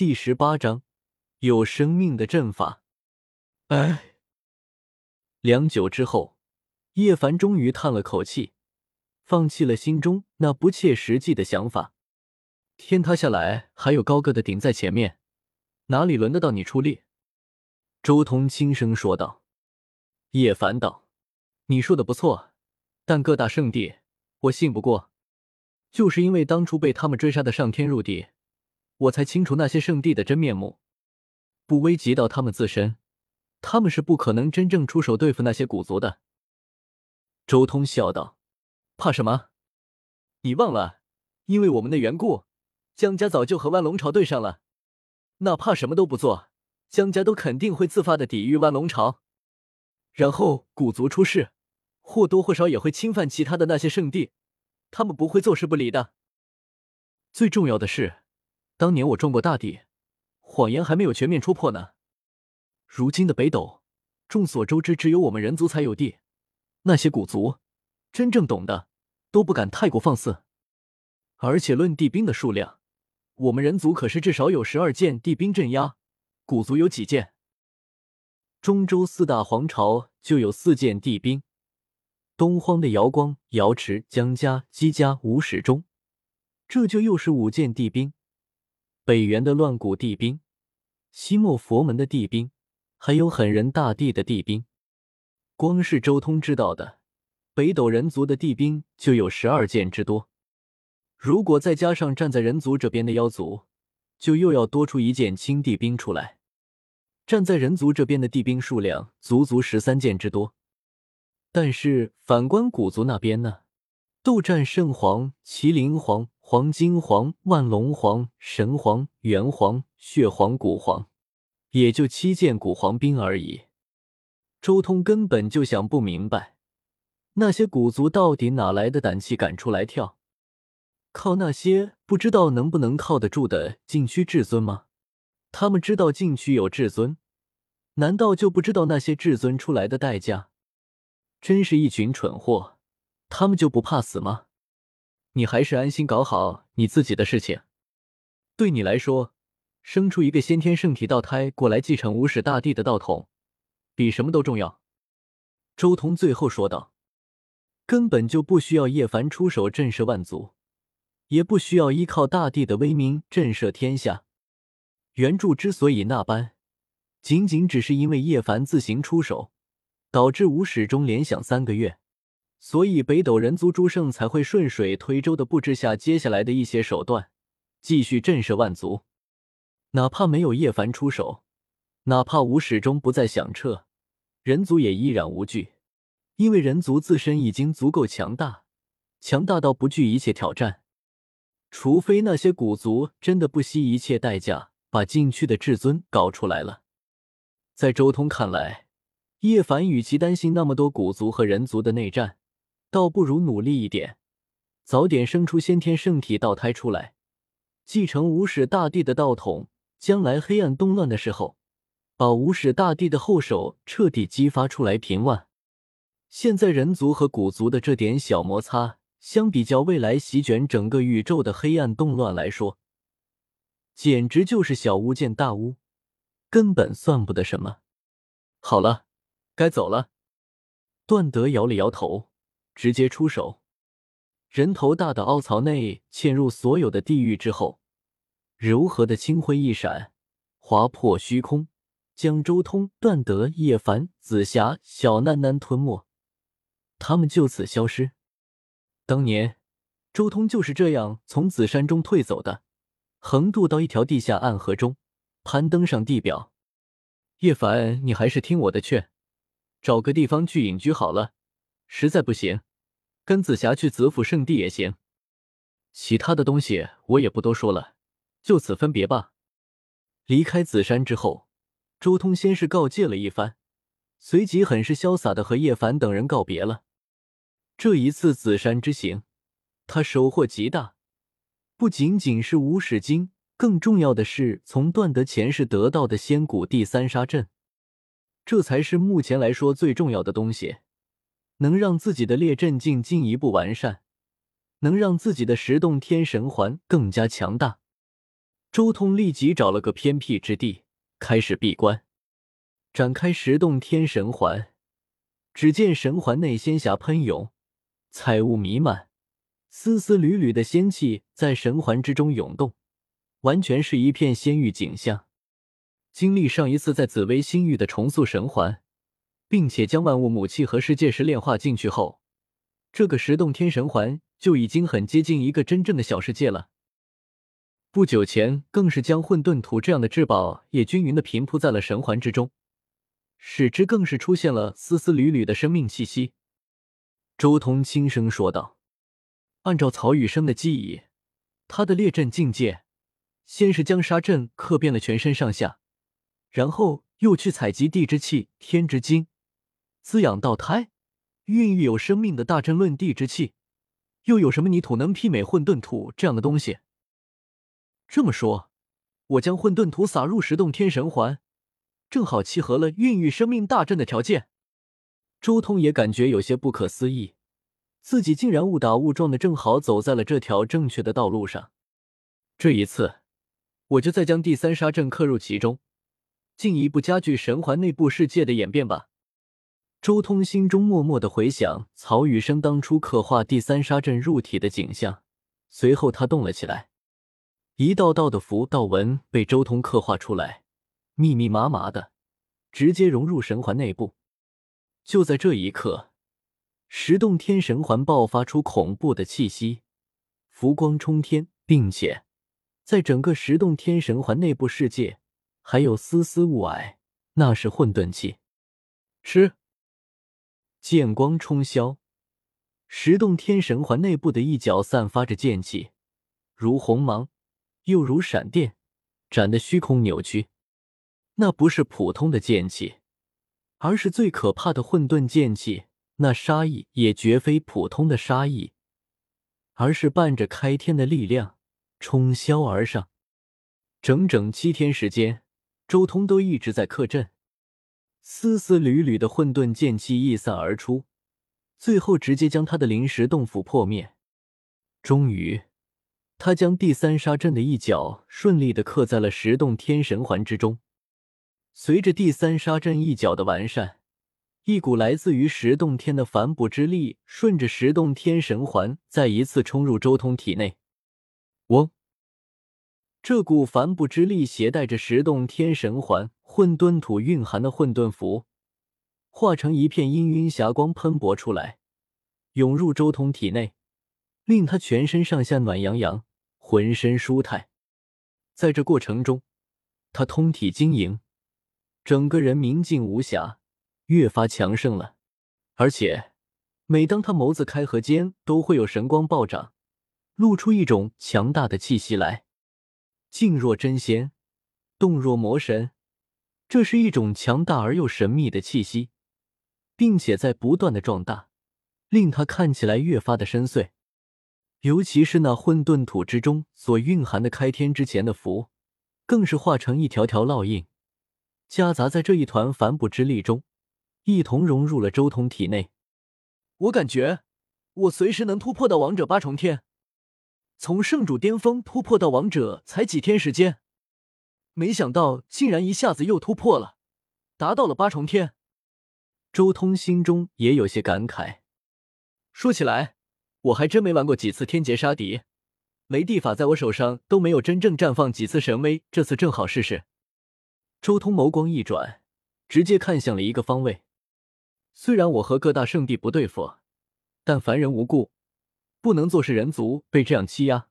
第十八章，有生命的阵法。哎，良久之后，叶凡终于叹了口气，放弃了心中那不切实际的想法。天塌下来还有高个的顶在前面，哪里轮得到你出力？周通轻声说道。叶凡道：“你说的不错，但各大圣地我信不过，就是因为当初被他们追杀的上天入地。”我才清楚那些圣地的真面目，不危及到他们自身，他们是不可能真正出手对付那些古族的。周通笑道：“怕什么？你忘了，因为我们的缘故，江家早就和万龙朝对上了。哪怕什么都不做，江家都肯定会自发的抵御万龙朝。然后古族出事，或多或少也会侵犯其他的那些圣地，他们不会坐视不理的。最重要的是。”当年我撞过大地，谎言还没有全面戳破呢。如今的北斗，众所周知，只有我们人族才有地。那些古族，真正懂的都不敢太过放肆。而且论地兵的数量，我们人族可是至少有十二件地兵镇压，古族有几件？中州四大皇朝就有四件地兵：东荒的瑶光、瑶池、江家、姬家、吴始中，这就又是五件地兵。北元的乱古地兵，西莫佛门的地兵，还有狠人大帝的地兵，光是周通知道的，北斗人族的地兵就有十二件之多。如果再加上站在人族这边的妖族，就又要多出一件青帝兵出来。站在人族这边的地兵数量足足十三件之多。但是反观古族那边呢？斗战圣皇、麒麟皇。黄金皇、万龙皇、神皇、元皇、血皇、古皇，也就七件古皇兵而已。周通根本就想不明白，那些古族到底哪来的胆气敢出来跳？靠那些不知道能不能靠得住的禁区至尊吗？他们知道禁区有至尊，难道就不知道那些至尊出来的代价？真是一群蠢货！他们就不怕死吗？你还是安心搞好你自己的事情。对你来说，生出一个先天圣体道胎过来继承无始大帝的道统，比什么都重要。周通最后说道：“根本就不需要叶凡出手震慑万族，也不需要依靠大帝的威名震慑天下。原著之所以那般，仅仅只是因为叶凡自行出手，导致无始中联想三个月。”所以北斗人族诸胜才会顺水推舟的布置下接下来的一些手段，继续震慑万族。哪怕没有叶凡出手，哪怕吴始终不再响彻，人族也依然无惧，因为人族自身已经足够强大，强大到不惧一切挑战。除非那些古族真的不惜一切代价把禁区的至尊搞出来了。在周通看来，叶凡与其担心那么多古族和人族的内战。倒不如努力一点，早点生出先天圣体道胎出来，继承无始大帝的道统。将来黑暗动乱的时候，把无始大帝的后手彻底激发出来平乱。现在人族和古族的这点小摩擦，相比较未来席卷整个宇宙的黑暗动乱来说，简直就是小巫见大巫，根本算不得什么。好了，该走了。段德摇了摇头。直接出手，人头大的凹槽内嵌入所有的地狱之后，柔和的清辉一闪，划破虚空，将周通、段德、叶凡、紫霞、小囡囡吞没，他们就此消失。当年周通就是这样从紫山中退走的，横渡到一条地下暗河中，攀登上地表。叶凡，你还是听我的劝，找个地方去隐居好了，实在不行。跟紫霞去紫府圣地也行，其他的东西我也不多说了，就此分别吧。离开紫山之后，周通先是告诫了一番，随即很是潇洒的和叶凡等人告别了。这一次紫山之行，他收获极大，不仅仅是无始经，更重要的是从段德前世得到的仙古第三杀阵，这才是目前来说最重要的东西。能让自己的列阵境进一步完善，能让自己的十洞天神环更加强大。周通立即找了个偏僻之地，开始闭关，展开十洞天神环。只见神环内仙霞喷涌，彩雾弥漫，丝丝缕缕的仙气在神环之中涌动，完全是一片仙域景象。经历上一次在紫薇星域的重塑神环，并且将万物母气和世界石炼化进去后，这个十洞天神环就已经很接近一个真正的小世界了。不久前，更是将混沌土这样的至宝也均匀的平铺在了神环之中，使之更是出现了丝丝缕缕的生命气息。周通轻声说道：“按照曹雨生的记忆，他的列阵境界，先是将杀阵刻遍了全身上下，然后又去采集地之气、天之精，滋养道胎，孕育有生命的大阵论地之气，又有什么泥土能媲美混沌土这样的东西？”这么说，我将混沌土撒入十洞天神环，正好契合了孕育生命大阵的条件。周通也感觉有些不可思议，自己竟然误打误撞的正好走在了这条正确的道路上。这一次，我就再将第三杀阵刻入其中，进一步加剧神环内部世界的演变吧。周通心中默默的回想曹雨生当初刻画第三杀阵入体的景象，随后他动了起来。一道道的符道纹被周通刻画出来，密密麻麻的，直接融入神环内部。就在这一刻，十洞天神环爆发出恐怖的气息，浮光冲天，并且在整个十洞天神环内部世界还有丝丝雾霭，那是混沌气。吃，剑光冲霄，十洞天神环内部的一角散发着剑气，如鸿芒。又如闪电，斩得虚空扭曲。那不是普通的剑气，而是最可怕的混沌剑气。那杀意也绝非普通的杀意，而是伴着开天的力量冲霄而上。整整七天时间，周通都一直在克阵，丝丝缕缕的混沌剑气溢散而出，最后直接将他的临时洞府破灭。终于。他将第三杀阵的一角顺利的刻在了十洞天神环之中。随着第三杀阵一角的完善，一股来自于十洞天的反哺之力顺着十洞天神环再一次冲入周通体内。嗡！这股反哺之力携带着十洞天神环混沌土蕴含的混沌符，化成一片氤氲霞光喷薄出来，涌入周通体内，令他全身上下暖洋洋。浑身舒泰，在这过程中，他通体晶莹，整个人明净无瑕，越发强盛了。而且，每当他眸子开合间，都会有神光暴涨，露出一种强大的气息来。静若真仙，动若魔神，这是一种强大而又神秘的气息，并且在不断的壮大，令他看起来越发的深邃。尤其是那混沌土之中所蕴含的开天之前的符，更是化成一条条烙印，夹杂在这一团反哺之力中，一同融入了周通体内。我感觉我随时能突破到王者八重天，从圣主巅峰突破到王者才几天时间，没想到竟然一下子又突破了，达到了八重天。周通心中也有些感慨。说起来。我还真没玩过几次天劫杀敌，雷地法在我手上都没有真正绽放几次神威，这次正好试试。周通眸光一转，直接看向了一个方位。虽然我和各大圣地不对付，但凡人无故，不能坐视人族被这样欺压。